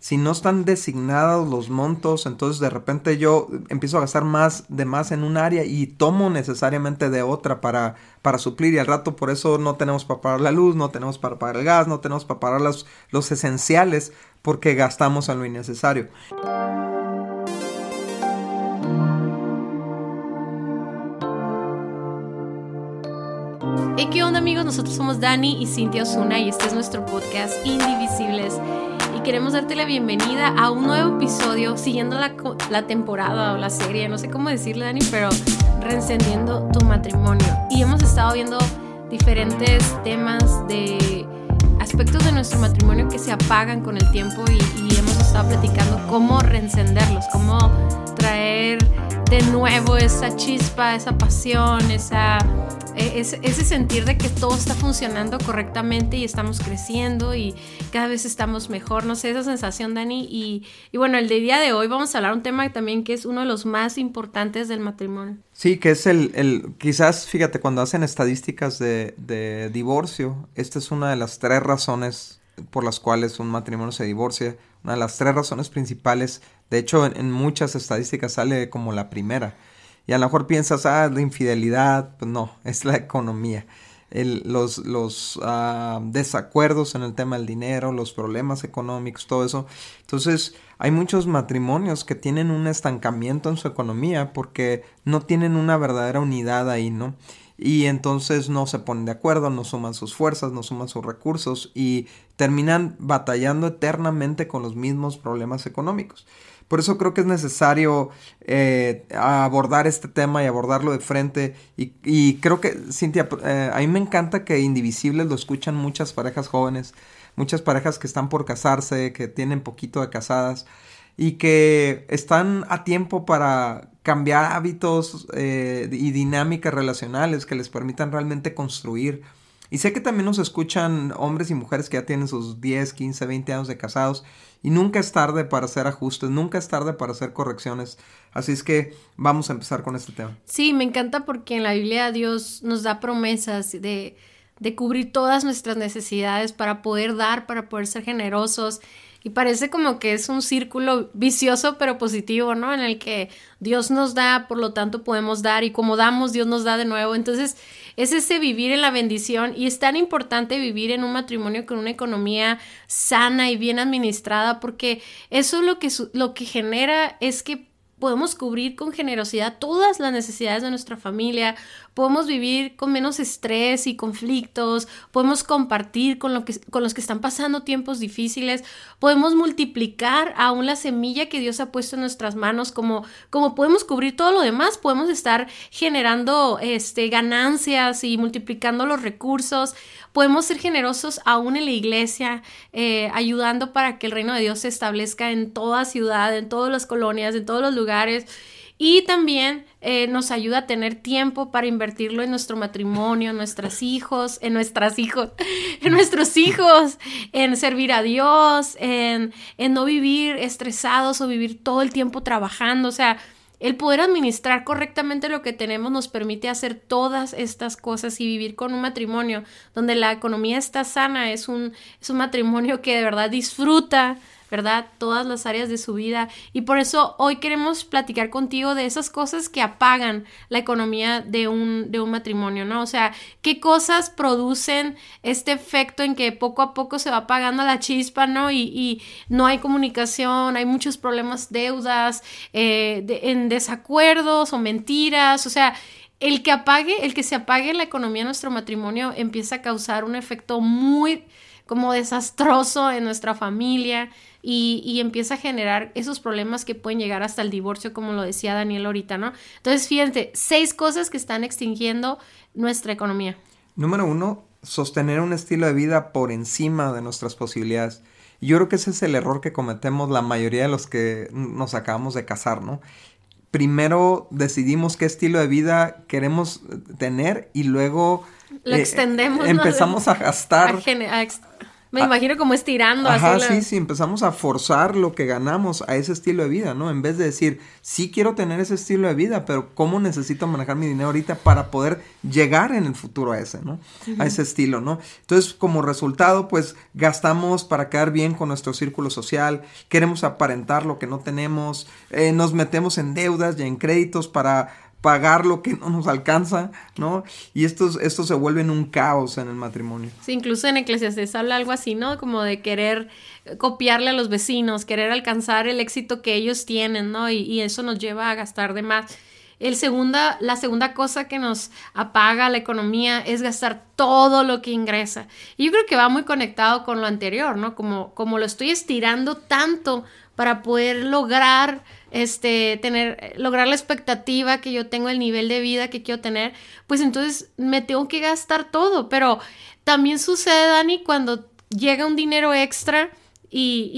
si no están designados los montos, entonces de repente yo empiezo a gastar más de más en un área y tomo necesariamente de otra para, para suplir y al rato por eso no tenemos para pagar la luz, no tenemos para pagar el gas, no tenemos para pagar los, los esenciales porque gastamos en lo innecesario. Hey, ¿qué onda amigos? Nosotros somos Dani y Cintia Osuna y este es nuestro podcast Indivisibles y queremos darte la bienvenida a un nuevo episodio siguiendo la, la temporada o la serie, no sé cómo decirle Dani, pero reencendiendo tu matrimonio. Y hemos estado viendo diferentes temas de aspectos de nuestro matrimonio que se apagan con el tiempo y, y hemos estado platicando cómo reencenderlos, cómo traer de nuevo esa chispa, esa pasión, esa e, ese, sentir de que todo está funcionando correctamente y estamos creciendo y cada vez estamos mejor, no sé, esa sensación, Dani. Y, bueno, el de día de hoy vamos a hablar un tema también que es uno de los más importantes del matrimonio. Sí, que es el, el quizás, fíjate, cuando hacen estadísticas de, de divorcio, esta es una de las tres razones por las cuales un matrimonio se divorcia, una de las tres razones principales, de hecho en muchas estadísticas sale como la primera y a lo mejor piensas, ah, la infidelidad. Pues no, es la economía. los los ah, desacuerdos en el tema del dinero, los problemas económicos, todo eso. Entonces, hay muchos matrimonios que tienen un estancamiento en su economía porque no tienen una verdadera unidad ahí, ¿no? Y entonces no se ponen de acuerdo, no suman sus fuerzas, no suman sus recursos y terminan batallando eternamente con los mismos problemas económicos. Por eso creo que es necesario eh, abordar este tema y abordarlo de frente. Y, creo que, Cintia, eh, a mí me encanta que Indivisibles lo escuchan muchas parejas jóvenes, muchas parejas que están por casarse, que tienen poquito de casadas y que están a tiempo para cambiar hábitos eh, y dinámicas relacionales que les permitan realmente construir. Y sé que también nos escuchan hombres y mujeres que ya tienen sus 10, 15, 20 años de casados y nunca es tarde para hacer ajustes, nunca es tarde para hacer correcciones. Así es que vamos a empezar con este tema. Sí, me encanta porque en la Biblia Dios nos da promesas de, de cubrir todas nuestras necesidades para poder dar, para poder ser generosos. Y parece como que es un círculo vicioso pero positivo, ¿no? En el que Dios nos da, por lo tanto podemos dar y como damos, Dios nos da de nuevo. Entonces es ese vivir en la bendición y es tan importante vivir en un matrimonio con una economía sana y bien administrada porque eso lo que, lo que genera es que podemos cubrir con generosidad todas las necesidades de nuestra familia, podemos vivir con menos estrés y conflictos, podemos compartir con, lo que, con los que están pasando tiempos difíciles, podemos multiplicar aún la semilla que Dios ha puesto en nuestras manos, como, como podemos cubrir todo lo demás, podemos estar generando este, ganancias y multiplicando los recursos, podemos ser generosos aún en la iglesia, eh, ayudando para que el reino de Dios se establezca en toda ciudad, en todas las colonias, en todos los lugares. Y también eh, nos ayuda a tener tiempo para invertirlo en nuestro matrimonio, en nuestros hijos, en nuestras hijos, en nuestros hijos, en servir a Dios, en, en no vivir estresados o vivir todo el tiempo trabajando. O sea, el poder administrar correctamente lo que tenemos nos permite hacer todas estas cosas y vivir con un matrimonio donde la economía está sana, es un, es un matrimonio que de verdad disfruta ¿verdad? Todas las áreas de su vida. Y por eso hoy queremos platicar contigo de esas cosas que apagan la economía de un, de un matrimonio, ¿no? O sea, qué cosas producen este efecto en que poco a poco se va apagando la chispa, ¿no? Y, y no hay comunicación, hay muchos problemas, deudas, eh, en desacuerdos o mentiras, o sea, el que apague, el que se apague la economía de nuestro matrimonio empieza a causar un efecto muy como desastroso en nuestra familia, y, empieza a generar esos problemas que pueden llegar hasta el divorcio, como lo decía Daniel ahorita, ¿no? Entonces, fíjense, seis cosas que están extinguiendo nuestra economía. Número uno, sostener un estilo de vida por encima de nuestras posibilidades. Yo creo que ese es el error que cometemos la mayoría de los que nos acabamos de casar, ¿no? Primero decidimos qué estilo de vida queremos tener y luego lo eh, extendemos. Empezamos a gastar Me imagino como estirando. Ajá, sí, sí, empezamos a forzar lo que ganamos a ese estilo de vida, ¿no? En vez de decir, sí quiero tener ese estilo de vida, pero ¿cómo necesito manejar mi dinero ahorita para poder llegar en el futuro a ese, ¿no? A ese estilo, ¿no? Entonces, como resultado, pues gastamos para quedar bien con nuestro círculo social, queremos aparentar lo que no tenemos, eh, nos metemos en deudas y en créditos para pagar lo que no nos alcanza, ¿no? Y esto, esto se vuelve en un caos en el matrimonio. Sí, incluso en Eclesiastes habla algo así, ¿no? Como de querer copiarle a los vecinos, querer alcanzar el éxito que ellos tienen, ¿no? Y, y eso nos lleva a gastar de más. El segunda, la segunda cosa que nos apaga la economía es gastar todo lo que ingresa. Y yo creo que va muy conectado con lo anterior, ¿no? Como, como lo estoy estirando tanto para poder lograr este, tener, lograr la expectativa que yo tengo, el nivel de vida que quiero tener, pues entonces me tengo que gastar todo. Pero también sucede, Dani, cuando llega un dinero extra y,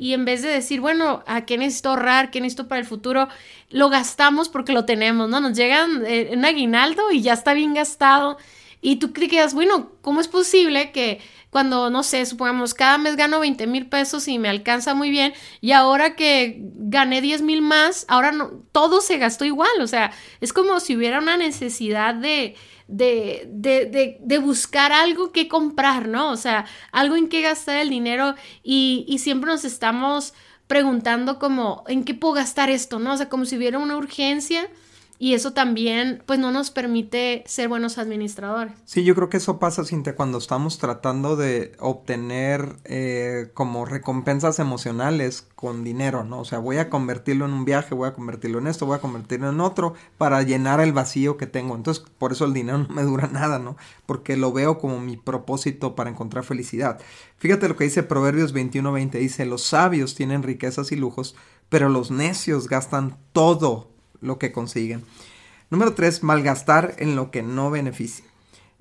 y, y en vez de decir, bueno, ¿a qué necesito ahorrar? ¿Qué necesito para el futuro? Lo gastamos porque lo tenemos, ¿no? Nos llegan eh, un aguinaldo y ya está bien gastado. Y tú crees, bueno, ¿cómo es posible que cuando, no sé, supongamos, cada mes gano 20 mil pesos y me alcanza muy bien, y ahora que gané 10 mil más, ahora no, todo se gastó igual, o sea, es como si hubiera una necesidad de, de, de, de, buscar algo que comprar, ¿no? O sea, algo en que gastar el dinero y, y siempre nos estamos preguntando como, ¿en qué puedo gastar esto? ¿No? O sea, como si hubiera una urgencia y eso también, pues, no nos permite ser buenos administradores. Sí, yo creo que eso pasa, Cintia, cuando estamos tratando de obtener eh, como recompensas emocionales con dinero, ¿no? O sea, voy a convertirlo en un viaje, voy a convertirlo en esto, voy a convertirlo en otro para llenar el vacío que tengo. Entonces, por eso el dinero no me dura nada, ¿no? Porque lo veo como mi propósito para encontrar felicidad. Fíjate lo que dice Proverbios 21-20, dice, los sabios tienen riquezas y lujos, pero los necios gastan todo lo que consiguen. Número tres, malgastar en lo que no beneficia.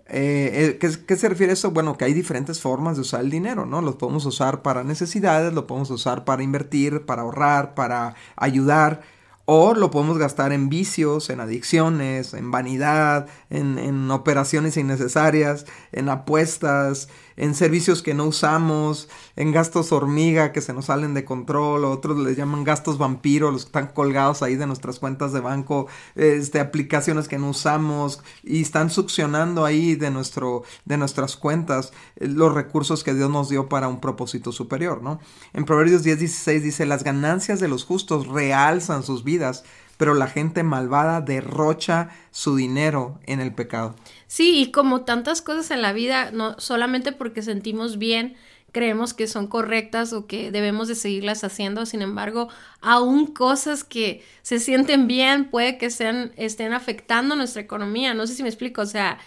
Eh, eh, ¿qué, ¿qué, se refiere a eso? Bueno, que hay diferentes formas de usar el dinero, ¿no? Lo podemos usar para necesidades, lo podemos usar para invertir, para ahorrar, para ayudar, o lo podemos gastar en vicios, en adicciones, en vanidad, en, en operaciones innecesarias, en apuestas, en servicios que no usamos, en gastos hormiga que se nos salen de control, otros les llaman gastos vampiro, los que están colgados ahí de nuestras cuentas de banco, este, aplicaciones que no usamos y están succionando ahí de, nuestro, de nuestras cuentas eh, los recursos que Dios nos dio para un propósito superior, ¿no? En Proverbios 10, 16 dice, las ganancias de los justos realzan sus vidas, pero la gente malvada derrocha su dinero en el pecado. Sí, y como tantas cosas en la vida, no solamente porque sentimos bien, creemos que son correctas o que debemos de seguirlas haciendo, sin embargo, aún cosas que se sienten bien puede que sean, estén afectando nuestra economía, no sé si me explico, o sea,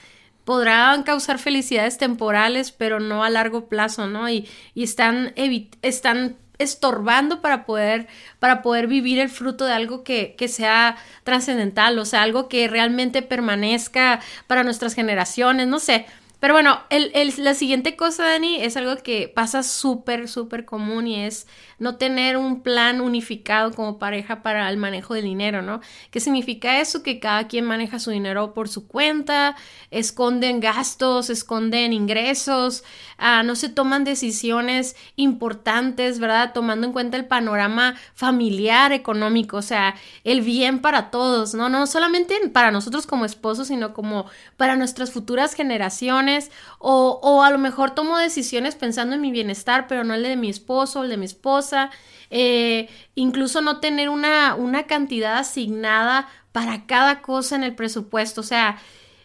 podrán causar felicidades temporales, pero no a largo plazo, ¿no? Y, y están, están estorbando para poder, para poder vivir el fruto de algo que, que sea trascendental, o sea, algo que realmente permanezca para nuestras generaciones, no sé. Pero bueno, el, el, la siguiente cosa, Dani, es algo que pasa súper, súper común y es no tener un plan unificado como pareja para el manejo del dinero, ¿no? ¿Qué significa eso? Que cada quien maneja su dinero por su cuenta, esconden gastos, esconden ingresos, uh, no se toman decisiones importantes, ¿verdad? Tomando en cuenta el panorama familiar, económico, o sea, el bien para todos, ¿no? No solamente para nosotros como esposos, sino como para nuestras futuras generaciones o, o, a lo mejor tomo decisiones pensando en mi bienestar, pero no el de mi esposo, el de mi esposa, eh, incluso no tener una, una cantidad asignada para cada cosa en el presupuesto, o sea,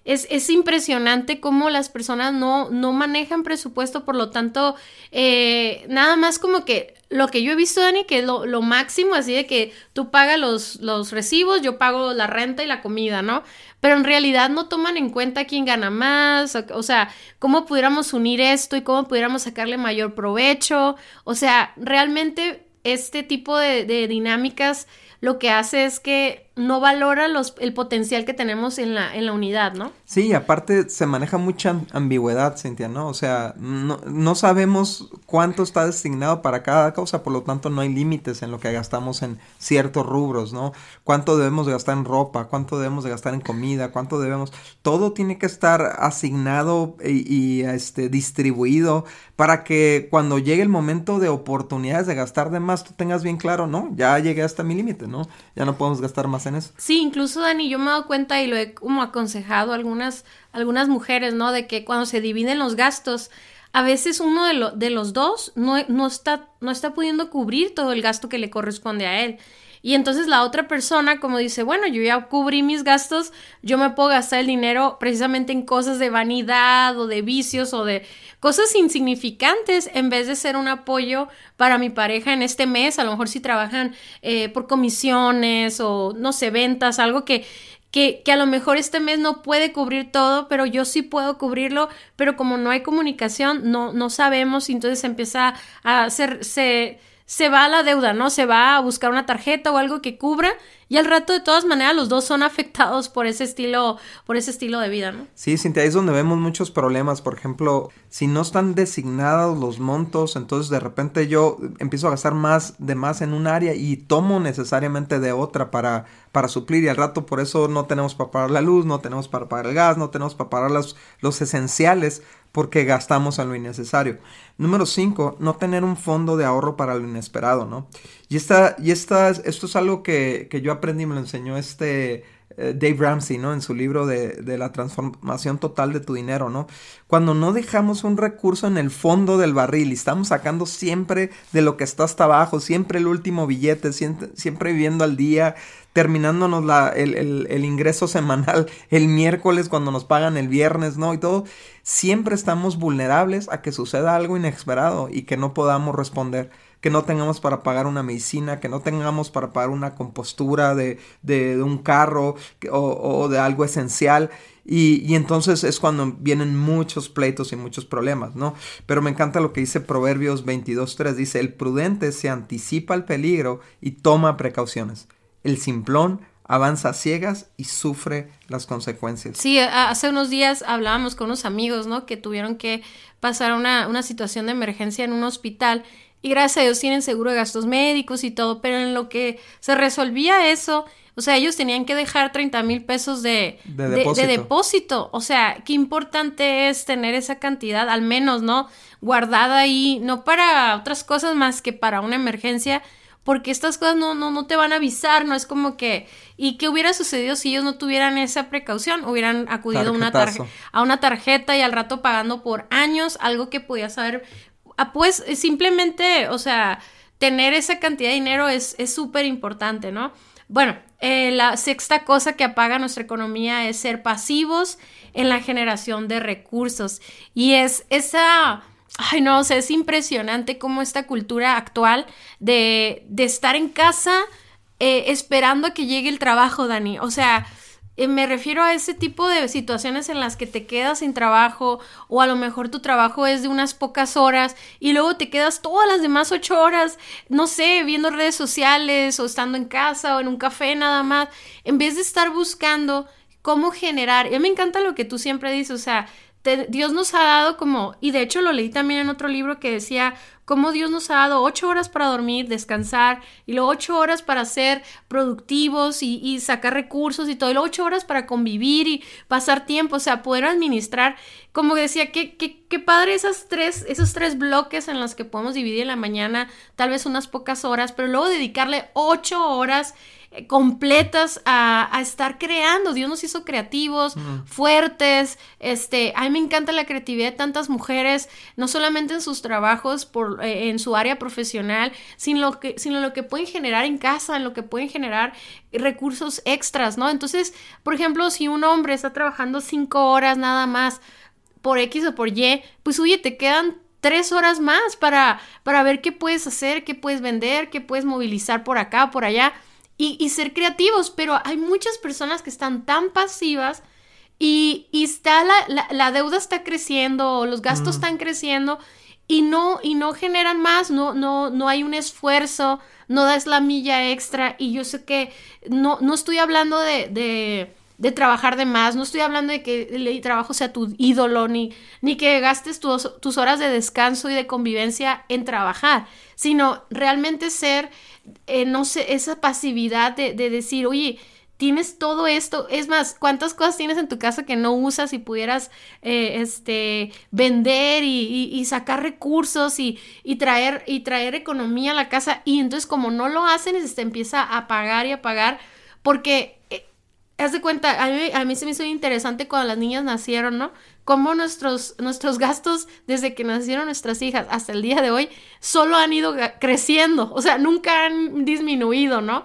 es, es, impresionante cómo las personas no, no manejan presupuesto, por lo tanto, eh, nada más como que lo que yo he visto, Dani, que es lo, máximo, así de que tú pagas los, los recibos, yo pago la renta y la comida, ¿no? Pero en realidad no toman en cuenta quién gana más, o, o sea, cómo pudiéramos unir esto y cómo pudiéramos sacarle mayor provecho, o sea, realmente este tipo de dinámicas lo que hace es que no valora los, el potencial que tenemos en la, en la unidad, ¿no? Sí, aparte se maneja mucha ambigüedad, Cintia, ¿no? O sea, no, no sabemos cuánto está designado para cada cosa, por lo tanto no hay límites en lo que gastamos en ciertos rubros, ¿no? Cuánto debemos de gastar en ropa, cuánto debemos de gastar en comida, cuánto debemos... Todo tiene que estar asignado y, y este, distribuido para que cuando llegue el momento de oportunidades de gastar de más, tú tengas bien claro, ¿no? Ya llegué hasta mi límite, ¿no? Ya no podemos gastar más en eso. Sí, incluso Dani, yo me he dado cuenta y lo he como aconsejado a algunas, algunas mujeres, ¿no? De que cuando se dividen los gastos, a veces uno de, de los dos no, no, está, no está pudiendo cubrir todo el gasto que le corresponde a él. Y entonces la otra persona como dice, bueno, yo ya cubrí mis gastos, yo me puedo gastar el dinero precisamente en cosas de vanidad o de vicios o de cosas insignificantes en vez de ser un apoyo para mi pareja en este mes, a lo mejor si trabajan eh, por comisiones o no sé, ventas, algo que que, que, a lo mejor este mes no puede cubrir todo, pero yo sí puedo cubrirlo, pero como no hay comunicación, no, no sabemos, entonces empieza a hacer, se, se va a la deuda, ¿no? Se va a buscar una tarjeta o algo que cubra y al rato de todas maneras los dos son afectados por ese estilo, por ese estilo de vida, ¿no? Sí, Cintia, ahí es donde vemos muchos problemas. Por ejemplo, si no están designados los montos, entonces de repente yo empiezo a gastar más de más en un área y tomo necesariamente de otra para, para suplir y al rato por eso no tenemos para pagar la luz, no tenemos para pagar el gas, no tenemos para pagar los, los esenciales porque gastamos en lo innecesario. Número 5, no tener un fondo de ahorro para lo inesperado, ¿no? Y, esta, y esta, esto es algo que, que yo aprendí, me lo enseñó este eh, Dave Ramsey, ¿no? En su libro de, de, la transformación total de tu dinero, ¿no? Cuando no dejamos un recurso en el fondo del barril y estamos sacando siempre de lo que está hasta abajo, siempre el último billete, siempre, viviendo al día, terminándonos la, el, el, el, ingreso semanal el miércoles cuando nos pagan el viernes, ¿no? Y todo, siempre estamos vulnerables a que suceda algo inesperado y que no podamos responder que no tengamos para pagar una medicina, que no tengamos para pagar una compostura de, de, un carro o, o, de algo esencial. Y, y, entonces es cuando vienen muchos pleitos y muchos problemas, ¿no? Pero me encanta lo que dice Proverbios 22.3. Dice, el prudente se anticipa al peligro y toma precauciones. El simplón avanza a ciegas y sufre las consecuencias. Sí, hace unos días hablábamos con unos amigos, ¿no? Que tuvieron que pasar una, una situación de emergencia en un hospital y gracias a Dios tienen seguro de gastos médicos y todo, pero en lo que se resolvía eso, o sea, ellos tenían que dejar 30 mil pesos de, de, depósito. De, de, depósito. O sea, qué importante es tener esa cantidad, al menos, ¿no? Guardada ahí, no para otras cosas más que para una emergencia, porque estas cosas no, no, no te van a avisar, no es como que... ¿Y qué hubiera sucedido si ellos no tuvieran esa precaución? Hubieran acudido a una, a una tarjeta y al rato pagando por años, algo que podías haber pues simplemente, o sea, tener esa cantidad de dinero es súper importante, ¿no? Bueno, eh, la sexta cosa que apaga nuestra economía es ser pasivos en la generación de recursos. Y es esa, ay no, o sea, es impresionante cómo esta cultura actual de, de estar en casa eh, esperando a que llegue el trabajo, Dani. O sea, eh, me refiero a ese tipo de situaciones en las que te quedas sin trabajo o a lo mejor tu trabajo es de unas pocas horas y luego te quedas todas las demás ocho horas, no sé, viendo redes sociales o estando en casa o en un café nada más, en vez de estar buscando cómo generar. Y me encanta lo que tú siempre dices, o sea, Dios nos ha dado como, y de hecho lo leí también en otro libro que decía, cómo Dios nos ha dado ocho horas para dormir, descansar, y luego ocho horas para ser productivos y, y, sacar recursos y todo, y luego ocho horas para convivir y pasar tiempo, o sea, poder administrar, como decía, qué, qué, qué padre esas tres, esos tres bloques en los que podemos dividir en la mañana, tal vez unas pocas horas, pero luego dedicarle ocho horas completas a, a, estar creando. Dios nos hizo creativos, mm. fuertes. Este, a mí me encanta la creatividad de tantas mujeres, no solamente en sus trabajos, por, eh, en su área profesional, sino lo, que, sino lo que pueden generar en casa, en lo que pueden generar recursos extras, ¿no? Entonces, por ejemplo, si un hombre está trabajando cinco horas nada más por X o por Y, pues oye, te quedan tres horas más para, para ver qué puedes hacer, qué puedes vender, qué puedes movilizar por acá, por allá y, y, ser creativos, pero hay muchas personas que están tan pasivas y, y está la, la, la, deuda está creciendo, los gastos mm. están creciendo y no, y no generan más, no, no, no hay un esfuerzo, no das la milla extra y yo sé que no, no estoy hablando de, de, de trabajar de más, no estoy hablando de que el trabajo sea tu ídolo, ni, ni que gastes tus, tus horas de descanso y de convivencia en trabajar, sino realmente ser, eh, no sé, esa pasividad de, de decir, oye, tienes todo esto. Es más, ¿cuántas cosas tienes en tu casa que no usas y pudieras eh, este, vender y, sacar recursos y, traer, y traer economía a la casa? Y entonces como no lo hacen, se empieza a pagar y a pagar porque... Haz de cuenta, a mí, a mí se me hizo interesante cuando las niñas nacieron, ¿no? Cómo nuestros, nuestros gastos desde que nacieron nuestras hijas hasta el día de hoy solo han ido creciendo, o sea, nunca han disminuido, ¿no?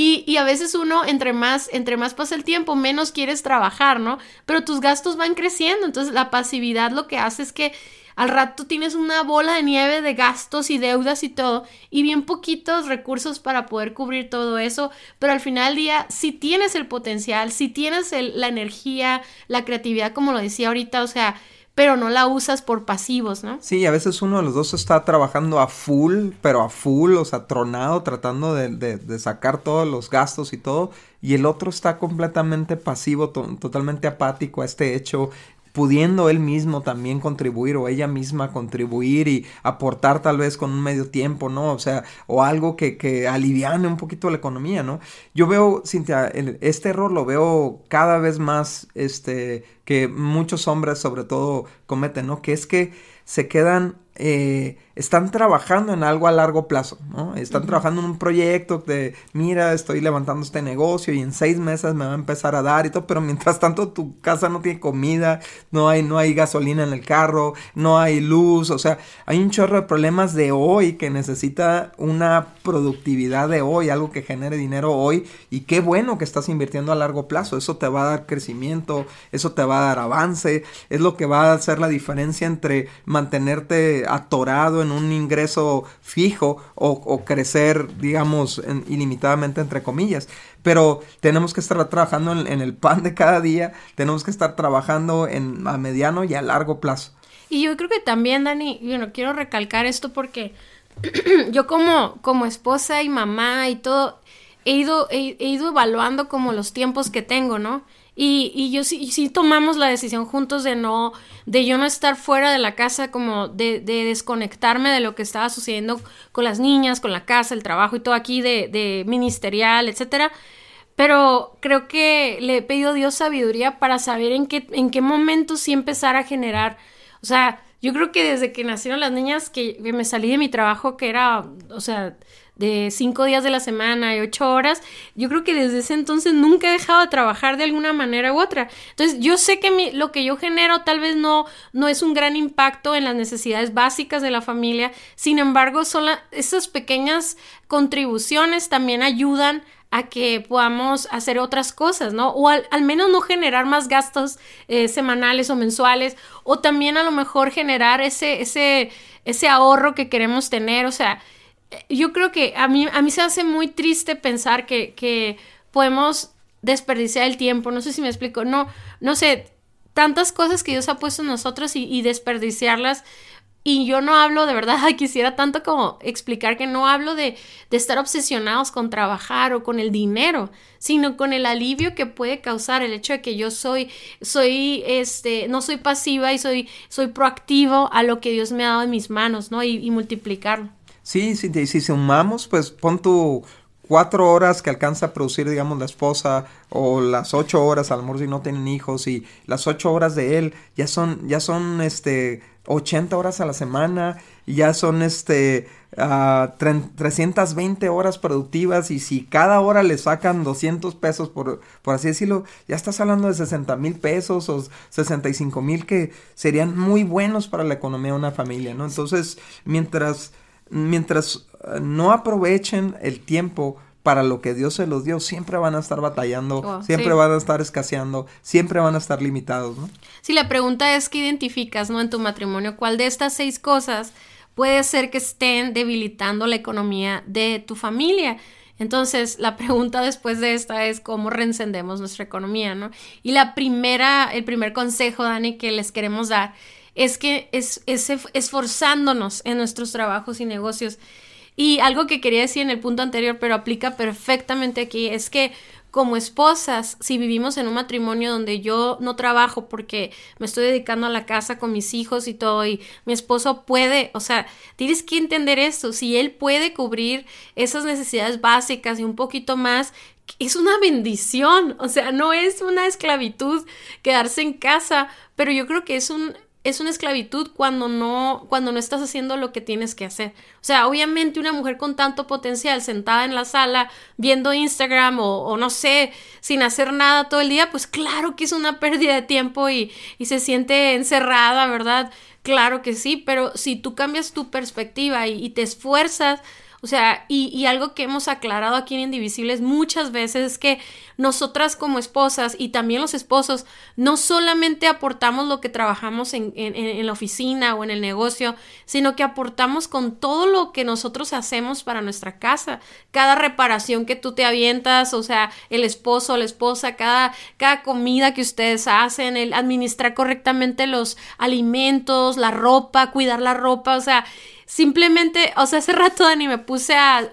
Y, a veces uno, entre más, entre más pasa el tiempo, menos quieres trabajar, ¿no? Pero tus gastos van creciendo. Entonces, la pasividad lo que hace es que al rato tienes una bola de nieve de gastos y deudas y todo, y bien poquitos recursos para poder cubrir todo eso, pero al final del día, si tienes el potencial, si tienes la energía, la creatividad, como lo decía ahorita, o sea, pero no la usas por pasivos, ¿no? Sí, a veces uno de los dos está trabajando a full, pero a full, o sea, tronado, tratando de, de, sacar todos los gastos y todo, y el otro está completamente pasivo, totalmente apático a este hecho, pudiendo él mismo también contribuir o ella misma contribuir y aportar tal vez con un medio tiempo, ¿no? O sea, o algo que, que aliviane un poquito la economía, ¿no? Yo veo, Cintia, este error lo veo cada vez más, este, que muchos hombres sobre todo cometen, ¿no? Que es que se quedan eh, están trabajando en algo a largo plazo, ¿no? Están trabajando en un proyecto de, mira, estoy levantando este negocio y en seis meses me va a empezar a dar y todo, pero mientras tanto tu casa no tiene comida, no hay, no hay gasolina en el carro, no hay luz, o sea, hay un chorro de problemas de hoy que necesita una productividad de hoy, algo que genere dinero hoy y qué bueno que estás invirtiendo a largo plazo, eso te va a dar crecimiento, eso te va a dar avance, es lo que va a hacer la diferencia entre mantenerte atorado en un ingreso fijo o, crecer, digamos, ilimitadamente entre comillas. Pero tenemos que estar trabajando en, el pan de cada día, tenemos que estar trabajando en, a mediano y a largo plazo. Y yo creo que también, Dani, bueno, quiero recalcar esto porque yo como, como esposa y mamá y todo, he ido, he ido evaluando como los tiempos que tengo, ¿no? Y, y yo sí, sí tomamos la decisión juntos de no, de yo no estar fuera de la casa, como de, de, desconectarme de lo que estaba sucediendo con las niñas, con la casa, el trabajo y todo aquí de, ministerial, etcétera. Pero creo que le he pedido a Dios sabiduría para saber en qué, en qué momento sí empezar a generar. O sea, yo creo que desde que nacieron las niñas, que me salí de mi trabajo, que era, o sea, de cinco días de la semana y ocho horas, yo creo que desde ese entonces nunca he dejado de trabajar de alguna manera u otra. Entonces, yo sé que lo que yo genero tal vez no, no es un gran impacto en las necesidades básicas de la familia, sin embargo, son esas pequeñas contribuciones también ayudan a que podamos hacer otras cosas, ¿no? O al, menos no generar más gastos eh, semanales o mensuales, o también a lo mejor generar ese, ese, ese ahorro que queremos tener, o sea, yo creo que a mí, a mí se hace muy triste pensar que, que podemos desperdiciar el tiempo, no sé si me explico, no, no sé, tantas cosas que Dios ha puesto en nosotros y, desperdiciarlas. Y yo no hablo de verdad, quisiera tanto como explicar que no hablo de, de, estar obsesionados con trabajar o con el dinero, sino con el alivio que puede causar el hecho de que yo soy, soy, este, no soy pasiva y soy, soy proactivo a lo que Dios me ha dado en mis manos, ¿no? Y, y multiplicarlo. Sí, sí, sí, si sumamos, pues pon tu cuatro horas que alcanza a producir, digamos, la esposa, o las ocho horas, a lo mejor si no tienen hijos, y las ocho horas de él, ya son, ya son, este, 80 horas a la semana, y ya son, este, uh, 320 horas productivas, y si cada hora le sacan 200 pesos, por, por así decirlo, ya estás hablando de 60 mil pesos o 65 mil que serían muy buenos para la economía de una familia, ¿no? Entonces, mientras mientras eh, no aprovechen el tiempo para lo que Dios se los dio, siempre van a estar batallando, oh, siempre van a estar escaseando, siempre van a estar limitados, ¿no? Sí, la pregunta es que identificas, ¿no? En tu matrimonio, ¿cuál de estas seis cosas puede ser que estén debilitando la economía de tu familia? Entonces, la pregunta después de esta es cómo reencendemos nuestra economía, ¿no? Y la primera, el primer consejo, Dani, que les queremos dar es que es, es esforzándonos en nuestros trabajos y negocios. Y algo que quería decir en el punto anterior, pero aplica perfectamente aquí, es que como esposas, si vivimos en un matrimonio donde yo no trabajo porque me estoy dedicando a la casa con mis hijos y todo, y mi esposo puede, o sea, tienes que entender esto, si él puede cubrir esas necesidades básicas y un poquito más, es una bendición, o sea, no es una esclavitud quedarse en casa, pero yo creo que es un es una esclavitud cuando no, cuando no estás haciendo lo que tienes que hacer. O sea, obviamente una mujer con tanto potencial sentada en la sala viendo Instagram o, no sé, sin hacer nada todo el día, pues claro que es una pérdida de tiempo y, y se siente encerrada, ¿verdad? Claro que sí, pero si tú cambias tu perspectiva y te esfuerzas, o sea, y, algo que hemos aclarado aquí en Indivisibles muchas veces es que nosotras como esposas y también los esposos no solamente aportamos lo que trabajamos en, en, la oficina o en el negocio, sino que aportamos con todo lo que nosotros hacemos para nuestra casa. Cada reparación que tú te avientas, o sea, el esposo, la esposa, cada, cada comida que ustedes hacen, el administrar correctamente los alimentos, la ropa, cuidar la ropa, o sea, Simplemente, o sea, hace rato, Dani, me puse a...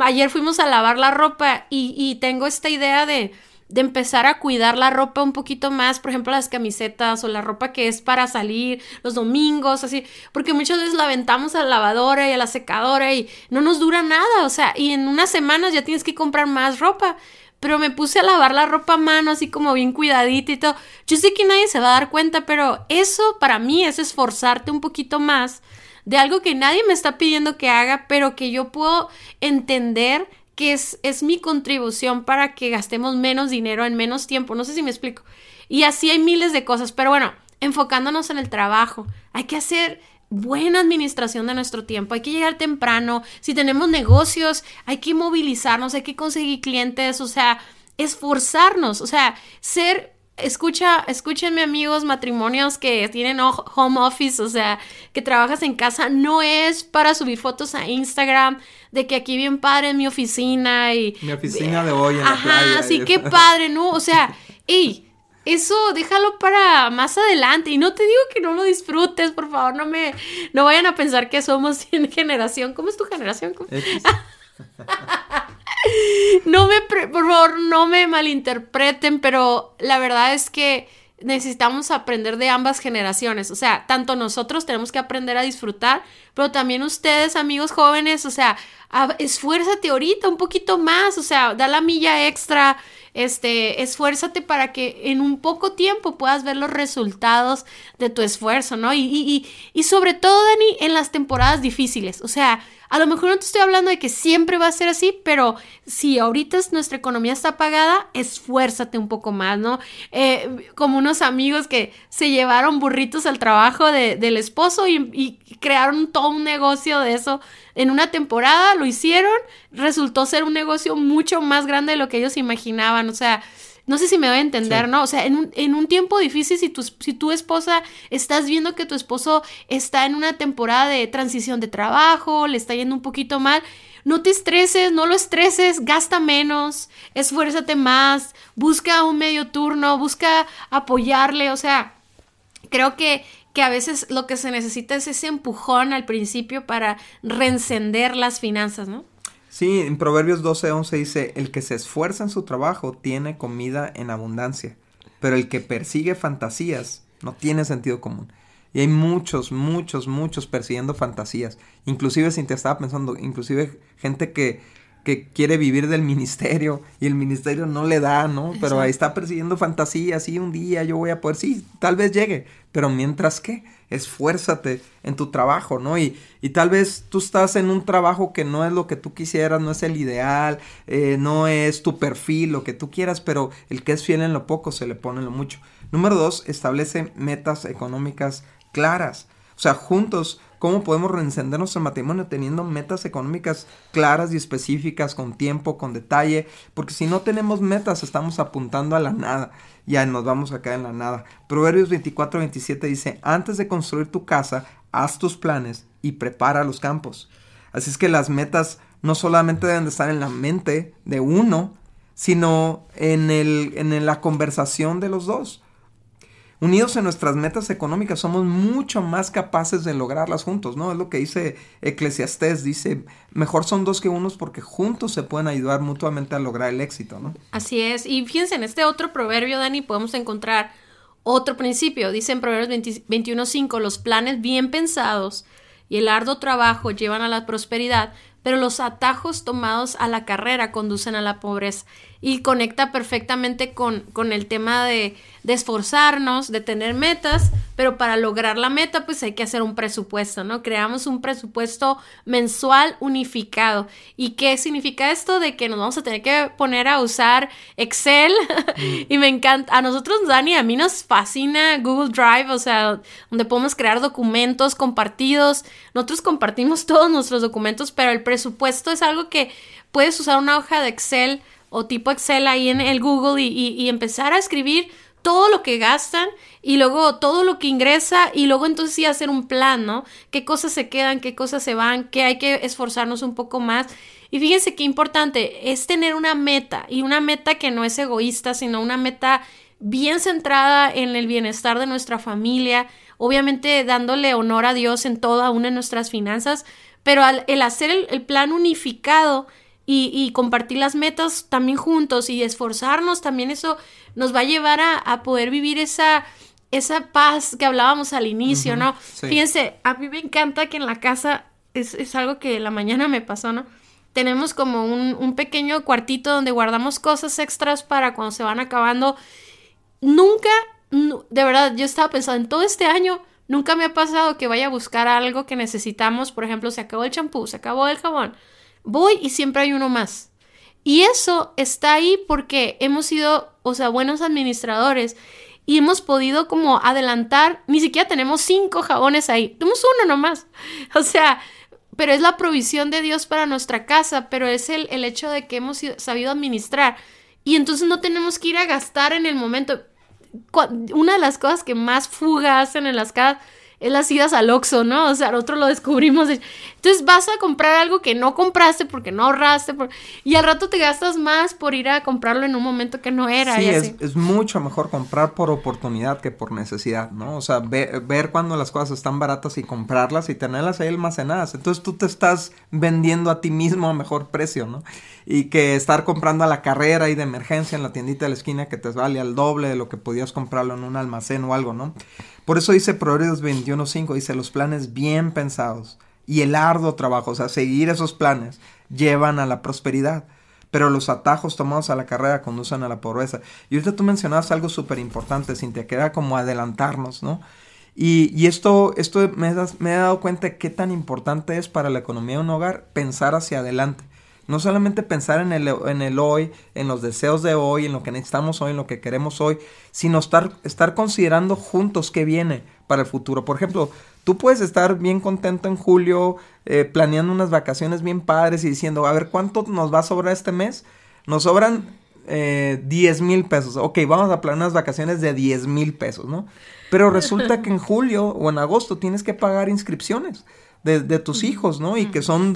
Ayer fuimos a lavar la ropa y, y tengo esta idea de, de empezar a cuidar la ropa un poquito más, por ejemplo, las camisetas o la ropa que es para salir los domingos, así, porque muchas veces la aventamos a la lavadora y a la secadora y no nos dura nada, o sea, y en unas semanas ya tienes que comprar más ropa. Pero me puse a lavar la ropa a mano, así como bien cuidadita y todo. Yo sé que nadie se va a dar cuenta, pero eso para mí es esforzarte un poquito más de algo que nadie me está pidiendo que haga, pero que yo puedo entender que es, es mi contribución para que gastemos menos dinero en menos tiempo. No sé si me explico. Y así hay miles de cosas, pero bueno, enfocándonos en el trabajo, hay que hacer buena administración de nuestro tiempo, hay que llegar temprano, si tenemos negocios, hay que movilizarnos, hay que conseguir clientes, o sea, esforzarnos, o sea, ser escucha, escúchenme amigos, matrimonios que tienen home office, o sea, que trabajas en casa, no es para subir fotos a Instagram de que aquí bien padre en mi oficina y... Mi oficina de hoy en la Ajá, sí, qué padre, ¿no? O sea, y eso déjalo para más adelante. Y no te digo que no lo disfrutes, por favor, no me, no vayan a pensar que somos generación, ¿cómo es tu generación? no me, por favor, no me malinterpreten, pero la verdad es que necesitamos aprender de ambas generaciones. O sea, tanto nosotros tenemos que aprender a disfrutar, pero también ustedes, amigos jóvenes, o sea, esfuérzate ahorita un poquito más, o sea, da la milla extra, este, esfuérzate para que en un poco tiempo puedas ver los resultados de tu esfuerzo, ¿no? Y, y, y sobre todo, Dani, en las temporadas difíciles, o sea, a lo mejor no te estoy hablando de que siempre va a ser así, pero si ahorita nuestra economía está pagada, esfuérzate un poco más, ¿no? Eh, como unos amigos que se llevaron burritos al trabajo del esposo y, y crearon todo un negocio de eso en una temporada, lo hicieron, resultó ser un negocio mucho más grande de lo que ellos imaginaban, o sea, no sé si me voy a entender, ¿no? O sea, en un, en un tiempo difícil, si tu, si tu esposa estás viendo que tu esposo está en una temporada de transición de trabajo, le está yendo un poquito mal, no te estreses, no lo estreses, gasta menos, esfuérzate más, busca un medio turno, busca apoyarle, o sea, creo que que a veces lo que se necesita es ese empujón al principio para reencender las finanzas, ¿no? Sí, en Proverbios 12:11 dice, el que se esfuerza en su trabajo tiene comida en abundancia, pero el que persigue fantasías no tiene sentido común. Y hay muchos, muchos, muchos persiguiendo fantasías. Inclusive, si te estaba pensando, inclusive gente que, que quiere vivir del ministerio y el ministerio no le da, ¿no? Pero ahí está persiguiendo fantasías y un día yo voy a poder, sí, tal vez llegue, pero mientras que esfuérzate en tu trabajo, ¿no? Y, y, tal vez tú estás en un trabajo que no es lo que tú quisieras, no es el ideal, eh, no es tu perfil, lo que tú quieras, pero el que es fiel en lo poco se le pone en lo mucho. Número dos, establece metas económicas claras. O sea, juntos, ¿cómo podemos reencender nuestro matrimonio teniendo metas económicas claras y específicas, con tiempo, con detalle? Porque si no tenemos metas, estamos apuntando a la nada ya nos vamos a quedar en la nada. Proverbios 24, 27 dice, antes de construir tu casa, haz tus planes y prepara los campos. Así es que las metas no solamente deben de estar en la mente de uno, sino en, el, en la conversación de los dos. Unidos en nuestras metas económicas, somos mucho más capaces de lograrlas juntos, ¿no? Es lo que dice Eclesiastés, dice, mejor son dos que unos porque juntos se pueden ayudar mutuamente a lograr el éxito, ¿no? Así es, y fíjense, en este otro proverbio, Dani, podemos encontrar otro principio, dice en Proverbios 21.5, los planes bien pensados y el arduo trabajo llevan a la prosperidad, pero los atajos tomados a la carrera conducen a la pobreza y conecta perfectamente con, con el tema de, de, esforzarnos, de tener metas, pero para lograr la meta pues hay que hacer un presupuesto, ¿no? Creamos un presupuesto mensual unificado. ¿Y qué significa esto? De que nos vamos a tener que poner a usar Excel y me encanta, a nosotros Dani, a mí nos fascina Google Drive, o sea, donde podemos crear documentos compartidos. Nosotros compartimos todos nuestros documentos, pero el presupuesto es algo que puedes usar una hoja de Excel o tipo Excel ahí en el Google y, empezar a escribir todo lo que gastan y luego todo lo que ingresa y luego entonces sí hacer un plan, ¿no? ¿Qué cosas se quedan, qué cosas se van, qué hay que esforzarnos un poco más? Y fíjense qué importante es tener una meta y una meta que no es egoísta, sino una meta bien centrada en el bienestar de nuestra familia, obviamente dándole honor a Dios en toda una de nuestras finanzas, pero al, el hacer el plan unificado, y, compartir las metas también juntos y esforzarnos, también eso nos va a llevar a, poder vivir esa, esa paz que hablábamos al inicio, ¿no? Fíjense, a mí me encanta que en la casa, es, algo que la mañana me pasó, ¿no? Tenemos como un, un pequeño cuartito donde guardamos cosas extras para cuando se van acabando. Nunca, de verdad, yo estaba pensando en todo este año, nunca me ha pasado que vaya a buscar algo que necesitamos, por ejemplo, se acabó el champú, se acabó el jabón voy y siempre hay uno más. Y eso está ahí porque hemos sido, o sea, buenos administradores y hemos podido como adelantar, ni siquiera tenemos cinco jabones ahí, tenemos uno nomás. O sea, pero es la provisión de Dios para nuestra casa, pero es el, el hecho de que hemos sabido administrar. Y entonces no tenemos que ir a gastar en el momento. Una de las cosas que más fuga hacen en las casas es las idas al Oxxo, ¿no? O sea, nosotros lo descubrimos. Entonces vas a comprar algo que no compraste porque no ahorraste y al rato te gastas más por ir a comprarlo en un momento que no era. Sí, es, es, mucho mejor comprar por oportunidad que por necesidad, ¿no? O sea, ver cuando las cosas están baratas y comprarlas y tenerlas ahí almacenadas. Entonces tú te estás vendiendo a ti mismo a mejor precio, ¿no? Y que estar comprando a la carrera y de emergencia en la tiendita de la esquina que te vale al doble de lo que podías comprarlo en un almacén o algo, ¿no? Por eso dice Proverbios 21.5, dice los planes bien pensados y el arduo trabajo, o sea, seguir esos planes llevan a la prosperidad, pero los atajos tomados a la carrera conducen a la pobreza. Y ahorita tú mencionabas algo súper importante, Cintia, que era como adelantarnos, ¿no? Y, esto, esto me, me, he dado cuenta de qué tan importante es para la economía de un hogar pensar hacia adelante. No solamente pensar en el, en el hoy, en los deseos de hoy, en lo que necesitamos hoy, en lo que queremos hoy, sino estar, estar considerando juntos qué viene para el futuro. Por ejemplo, tú puedes estar bien contento en julio, eh, planeando unas vacaciones bien padres y diciendo, a ver, ¿cuánto nos va a sobrar este mes? Nos sobran eh, 10 mil pesos. Ok, vamos a planear unas vacaciones de 10 mil pesos, ¿no? Pero resulta que en julio o en agosto tienes que pagar inscripciones de, tus hijos, ¿no? Y que son,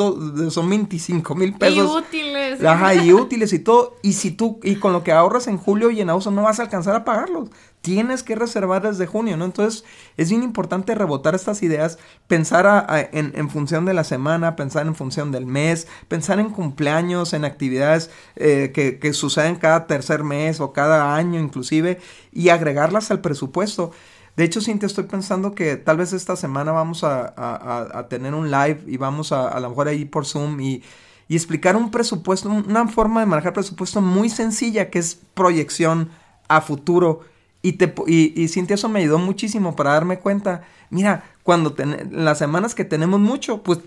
son 25 mil pesos. Y útiles. Ajá, y útiles y todo. Y si tú, y con lo que ahorras en julio y en agosto no vas a alcanzar a pagarlos. Tienes que reservar desde junio, ¿no? Entonces es bien importante rebotar estas ideas, pensar en, función de la semana, pensar en función del mes, pensar en cumpleaños, en actividades eh, que, que suceden cada tercer mes o cada año inclusive, y agregarlas al presupuesto. De hecho, Cintia, estoy pensando que tal vez esta semana vamos a, tener un live y vamos a, a lo mejor ahí por Zoom y, explicar un presupuesto, una forma de manejar presupuesto muy sencilla que es proyección a futuro. Y, te, y, Cintia, eso me ayudó muchísimo para darme cuenta. Mira, cuando las semanas que tenemos mucho, pues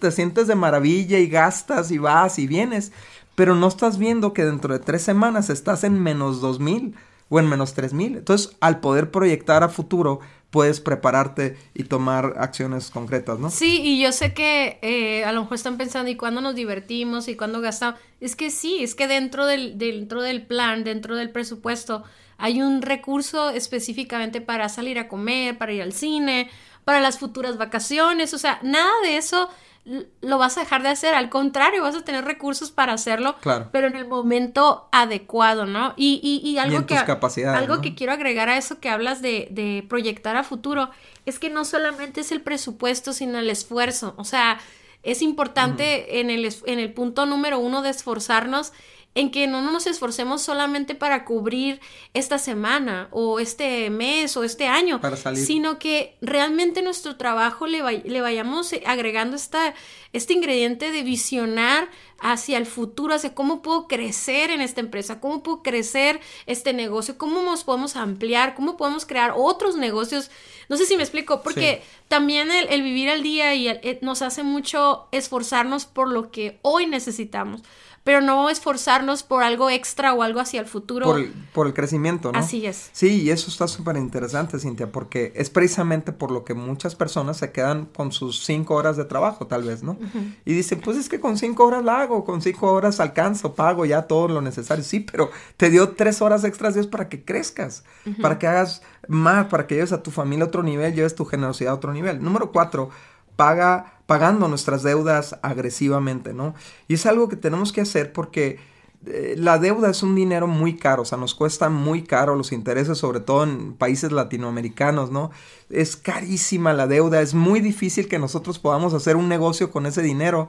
te sientes de maravilla y gastas y vas y vienes. Pero no estás viendo que dentro de tres semanas estás en menos dos mil o en menos 3000. Entonces, al poder proyectar a futuro, puedes prepararte y tomar acciones concretas, ¿no? Sí, y yo sé que eh, a lo mejor están pensando, ¿y cuándo nos divertimos? ¿Y cuándo gastamos? Es que sí, es que dentro del, dentro del plan, dentro del presupuesto, hay un recurso específicamente para salir a comer, para ir al cine, para las futuras vacaciones, o sea, nada de eso lo vas a dejar de hacer. Al contrario, vas a tener recursos para hacerlo, claro. pero en el momento adecuado, ¿no? Y, y, y algo, que, algo que quiero agregar a eso que hablas de, de proyectar a futuro es que no solamente es el presupuesto, sino el esfuerzo. O sea, es importante en, el, en el punto número uno de esforzarnos en que no nos esforcemos solamente para cubrir esta semana o este mes o este año, sino que realmente nuestro trabajo le, le vayamos agregando esta, este ingrediente de visionar hacia el futuro, hacia cómo puedo crecer en esta empresa, cómo puedo crecer este negocio, cómo nos podemos ampliar, cómo podemos crear otros negocios. No sé si me explico, porque también el, vivir al día y nos hace mucho esforzarnos por lo que hoy necesitamos pero no esforzarnos por algo extra o algo hacia el futuro. Por el, por el crecimiento, ¿no? Así es. Sí, y eso está súper interesante, Cintia, porque es precisamente por lo que muchas personas se quedan con sus cinco horas de trabajo, tal vez, ¿no? Y dicen, pues es que con cinco horas la hago, con cinco horas alcanzo, pago ya todo lo necesario. Sí, pero te dio tres horas extras Dios para que crezcas, para que hagas más, para que lleves a tu familia a otro nivel, lleves tu generosidad a otro nivel. Número cuatro, paga pagando nuestras deudas agresivamente, ¿no? Y es algo que tenemos que hacer porque eh, la deuda es un dinero muy caro, o sea, nos cuesta muy caro los intereses, sobre todo en países latinoamericanos, ¿no? Es carísima la deuda, es muy difícil que nosotros podamos hacer un negocio con ese dinero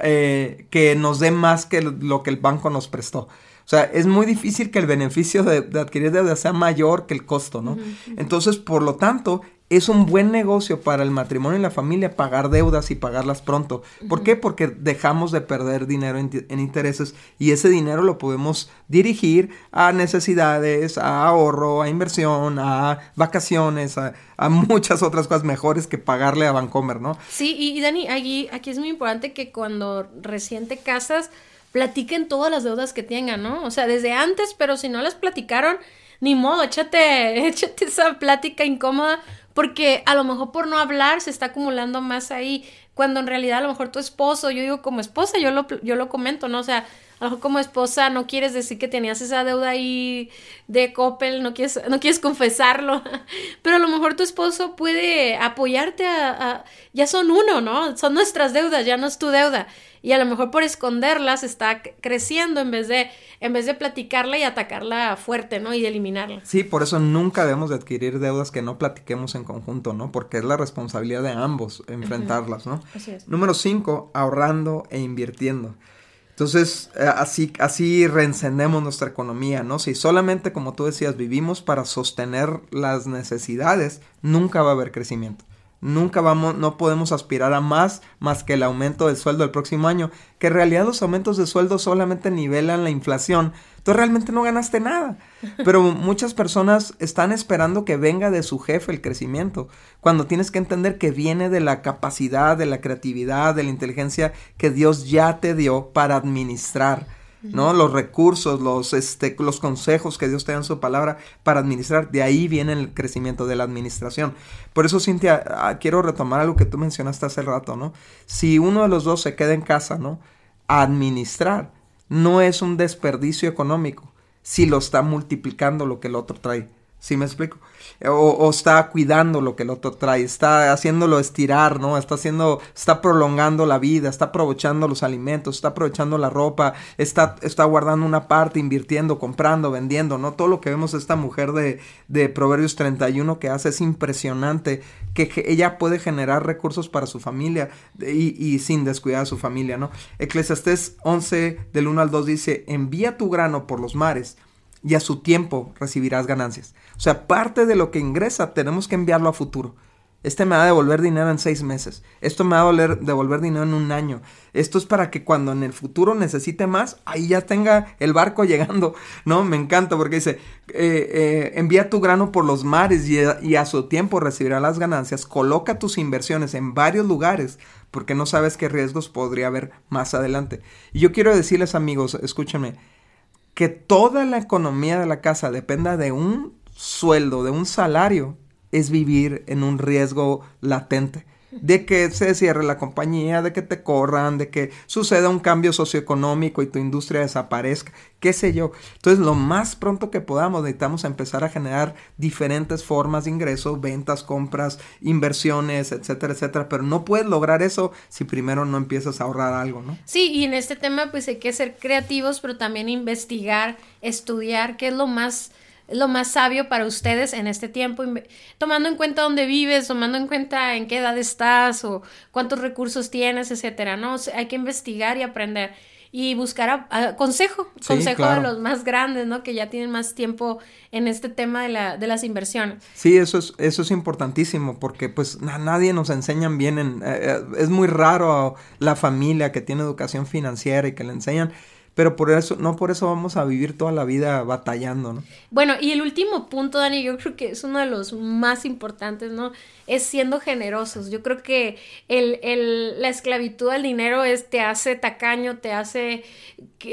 eh, que nos dé más que lo que el banco nos prestó. O sea, es muy difícil que el beneficio de, adquirir deuda sea mayor que el costo, ¿no? Entonces, por lo tanto, es un buen negocio para el matrimonio y la familia pagar deudas y pagarlas pronto. ¿Por qué? Porque dejamos de perder dinero en, intereses y ese dinero lo podemos dirigir a necesidades, a ahorro, a inversión, a vacaciones, a, muchas otras cosas mejores que pagarle a Vancomer, ¿no? Sí, y, Dani, aquí, aquí es muy importante que cuando recién te casas, platiquen todas las deudas que tengan, ¿no? O sea, desde antes, pero si no las platicaron, ni modo, échate, échate esa plática incómoda porque a lo mejor por no hablar se está acumulando más ahí, cuando en realidad a lo mejor tu esposo, yo digo como esposa, yo lo, yo lo comento, ¿no? O sea, a lo mejor como esposa no quieres decir que tenías esa deuda ahí de Coppel, no quieres, no quieres confesarlo, pero a lo mejor tu esposo puede apoyarte a, ya son uno, ¿no? Son nuestras deudas, ya no es tu deuda y a lo mejor por esconderlas está creciendo en vez de en vez de platicarla y atacarla fuerte, ¿no? Y eliminarla. Sí, por eso nunca debemos de adquirir deudas que no platiquemos en conjunto, ¿no? Porque es la responsabilidad de ambos enfrentarlas, ¿no? Así es. Número cinco, ahorrando e invirtiendo. Entonces, eh, así, así reencendemos nuestra economía, ¿no? Si solamente, como tú decías, vivimos para sostener las necesidades, nunca va a haber crecimiento. Nunca vamos, no podemos aspirar a más más que el aumento del sueldo el próximo año, que en realidad los aumentos de sueldo solamente nivelan la inflación. Tú realmente no ganaste nada. Pero muchas personas están esperando que venga de su jefe el crecimiento, cuando tienes que entender que viene de la capacidad, de la creatividad, de la inteligencia que Dios ya te dio para administrar ¿no? Los recursos, los, este, los consejos que Dios te da en su palabra para administrar, de ahí viene el crecimiento de la administración. Por eso, Cintia, ah, quiero retomar algo que tú mencionaste hace rato, ¿no? Si uno de los dos se queda en casa, ¿no? administrar no es un desperdicio económico si lo está multiplicando lo que el otro trae. ¿Sí me explico? O, está cuidando lo que el otro trae, está haciéndolo estirar, ¿no? Está haciendo, está prolongando la vida, está aprovechando los alimentos, está aprovechando la ropa, está, está guardando una parte, invirtiendo, comprando, vendiendo, ¿no? Todo lo que vemos esta mujer de, de Proverbios 31 que hace es impresionante, que, ella puede generar recursos para su familia y, sin descuidar a su familia, ¿no? Eclesiastés 11 del 1 al 2 dice, envía tu grano por los mares y a su tiempo recibirás ganancias. O sea, parte de lo que ingresa tenemos que enviarlo a futuro. Este me va a devolver dinero en seis meses. Esto me va a devolver dinero en un año. Esto es para que cuando en el futuro necesite más, ahí ya tenga el barco llegando. No, me encanta porque dice, eh, eh, envía tu grano por los mares y, a su tiempo recibirá las ganancias. Coloca tus inversiones en varios lugares porque no sabes qué riesgos podría haber más adelante. Y yo quiero decirles amigos, escúchenme, que toda la economía de la casa dependa de un sueldo, de un salario, es vivir en un riesgo latente. De que se cierre la compañía, de que te corran, de que suceda un cambio socioeconómico y tu industria desaparezca, qué sé yo. Entonces, lo más pronto que podamos, necesitamos empezar a generar diferentes formas de ingreso, ventas, compras, inversiones, etcétera, etcétera. Pero no puedes lograr eso si primero no empiezas a ahorrar algo, ¿no? Sí, y en este tema, pues hay que ser creativos, pero también investigar, estudiar qué es lo más lo más sabio para ustedes en este tiempo, tomando en cuenta dónde vives, tomando en cuenta en qué edad estás o cuántos recursos tienes, etcétera, ¿no? hay que investigar y aprender y buscar consejo, consejo de los más grandes, ¿no? Que ya tienen más tiempo en este tema de, la, de las inversiones. Sí, eso es, eso es importantísimo porque pues a nadie nos enseñan bien, en, eh, eh, es muy raro la familia que tiene educación financiera y que le enseñan pero por eso, no por eso vamos a vivir toda la vida batallando, ¿no? Bueno, y el último punto, Dani, yo creo que es uno de los más importantes, ¿no? Es siendo generosos. Yo creo que el, el, la esclavitud al dinero es, te hace tacaño, te hace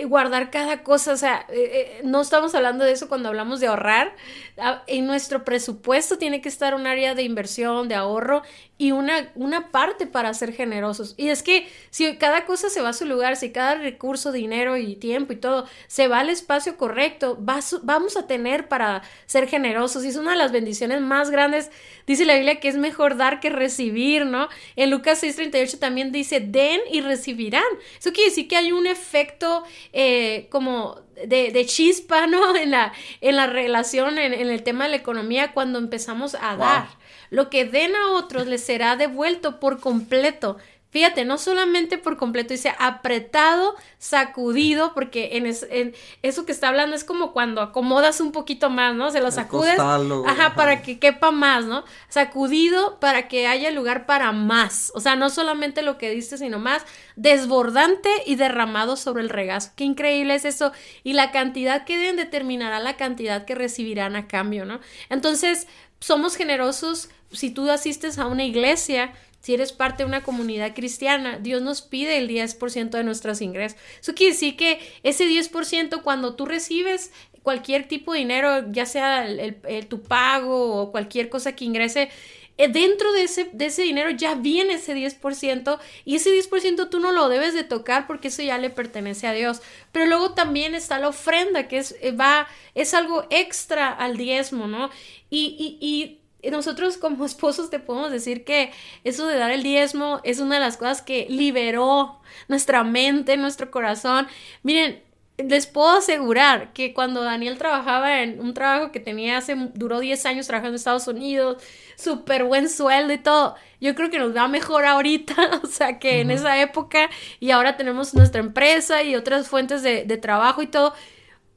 guardar cada cosa, o sea, eh, eh, no estamos hablando de eso cuando hablamos de ahorrar. Ah, en nuestro presupuesto tiene que estar un área de inversión, de ahorro y una, una parte para ser generosos. Y es que si cada cosa se va a su lugar, si cada recurso, dinero y tiempo y todo se va al espacio correcto, vamos a tener para ser generosos. Y es una de las bendiciones más grandes. Dice la Biblia que es mejor dar que recibir, ¿no? En Lucas 6:38 también dice, den y recibirán. Eso quiere decir que hay un efecto eh, como de, chispa, ¿no? En la, en la relación, en, el tema de la economía, cuando empezamos a dar. Lo que den a otros les será devuelto por completo. Fíjate, no solamente por completo, dice apretado, sacudido, porque en, eso que está hablando es como cuando acomodas un poquito más, ¿no? Se lo sacudes, ajá, para que quepa más, ¿no? Sacudido para que haya lugar para más. O sea, no solamente lo que diste, sino más desbordante y derramado sobre el regazo. Qué increíble es eso. Y la cantidad que den determinará la cantidad que recibirán a cambio, ¿no? Entonces, somos generosos. Si tú asistes a una iglesia, si eres parte de una comunidad cristiana, Dios nos pide el 10% de nuestros ingresos. Eso quiere decir que ese 10% cuando tú recibes cualquier tipo de dinero, ya sea el, tu pago o cualquier cosa que ingrese, eh, dentro de ese, de ese dinero ya viene ese 10% y ese 10% tú no lo debes de tocar porque eso ya le pertenece a Dios. Pero luego también está la ofrenda que es, eh, va, es algo extra al diezmo, ¿no? Y, y, y nosotros como esposos te podemos decir que eso de dar el diezmo es una de las cosas que liberó nuestra mente, nuestro corazón. Miren, les puedo asegurar que cuando Daniel trabajaba en un trabajo que tenía hace, duró 10 años trabajando en Estados Unidos, súper buen sueldo y todo, yo creo que nos va mejor ahorita, o sea, que en esa época y ahora tenemos nuestra empresa y otras fuentes de, de trabajo y todo.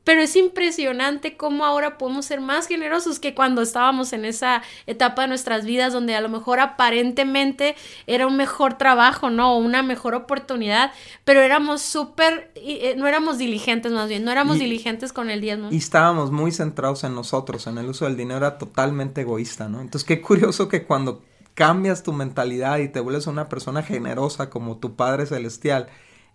Pero es impresionante cómo ahora podemos ser más generosos que cuando estábamos en esa etapa de nuestras vidas donde a lo mejor aparentemente era un mejor trabajo, ¿no? O una mejor oportunidad, pero éramos súper, eh, no éramos diligentes más bien, no éramos diligentes con el diezmo. Y estábamos muy centrados en nosotros, en el uso del dinero era totalmente egoísta, ¿no? Entonces qué curioso que cuando cambias tu mentalidad y te vuelves una persona generosa como tu Padre Celestial,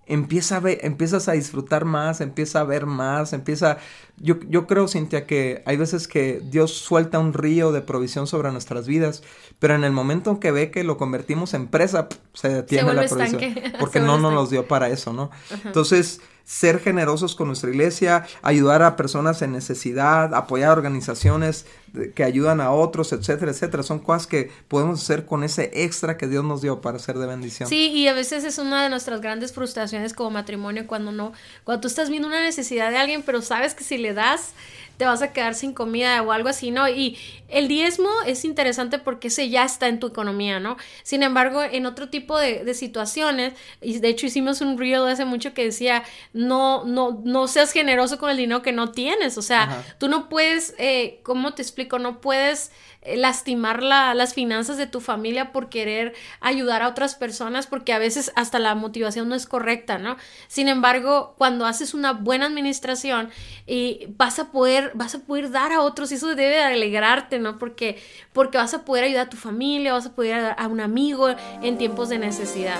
empieza a ver, empiezas a disfrutar más, empieza a ver más, empieza... Yo, yo creo, Cintia, que hay veces que Dios suelta un río de provisión sobre nuestras vidas, pero en el momento en que ve que lo convertimos en presa, se detiene la provisión. Porque no nos los dio para eso, ¿no? Entonces ser generosos con nuestra iglesia, ayudar a personas en necesidad, apoyar organizaciones que ayudan a otros, etcétera, etcétera. Son cosas que podemos hacer con ese extra que Dios nos dio para ser de bendición. Sí, y a veces es una de nuestras grandes frustraciones como matrimonio cuando no, cuando tú estás viendo una necesidad de alguien, pero sabes que si le das, te vas a quedar sin comida o algo así, ¿no? Y el diezmo es interesante porque ese ya está en tu economía, ¿no? Sin embargo, en otro tipo de, situaciones, y de hecho hicimos un reel hace mucho que decía, no, no, no seas generoso con el dinero que no tienes, o sea, tú no puedes, eh, ¿cómo te explico? No puedes eh, lastimar las finanzas de tu familia por querer ayudar a otras personas porque a veces hasta la motivación no es correcta, ¿no? Sin embargo, cuando haces una buena administración y vas a poder vas a poder dar a otros y eso debe alegrarte, ¿no? Porque porque vas a poder ayudar a tu familia, vas a poder ayudar a un amigo en tiempos de necesidad.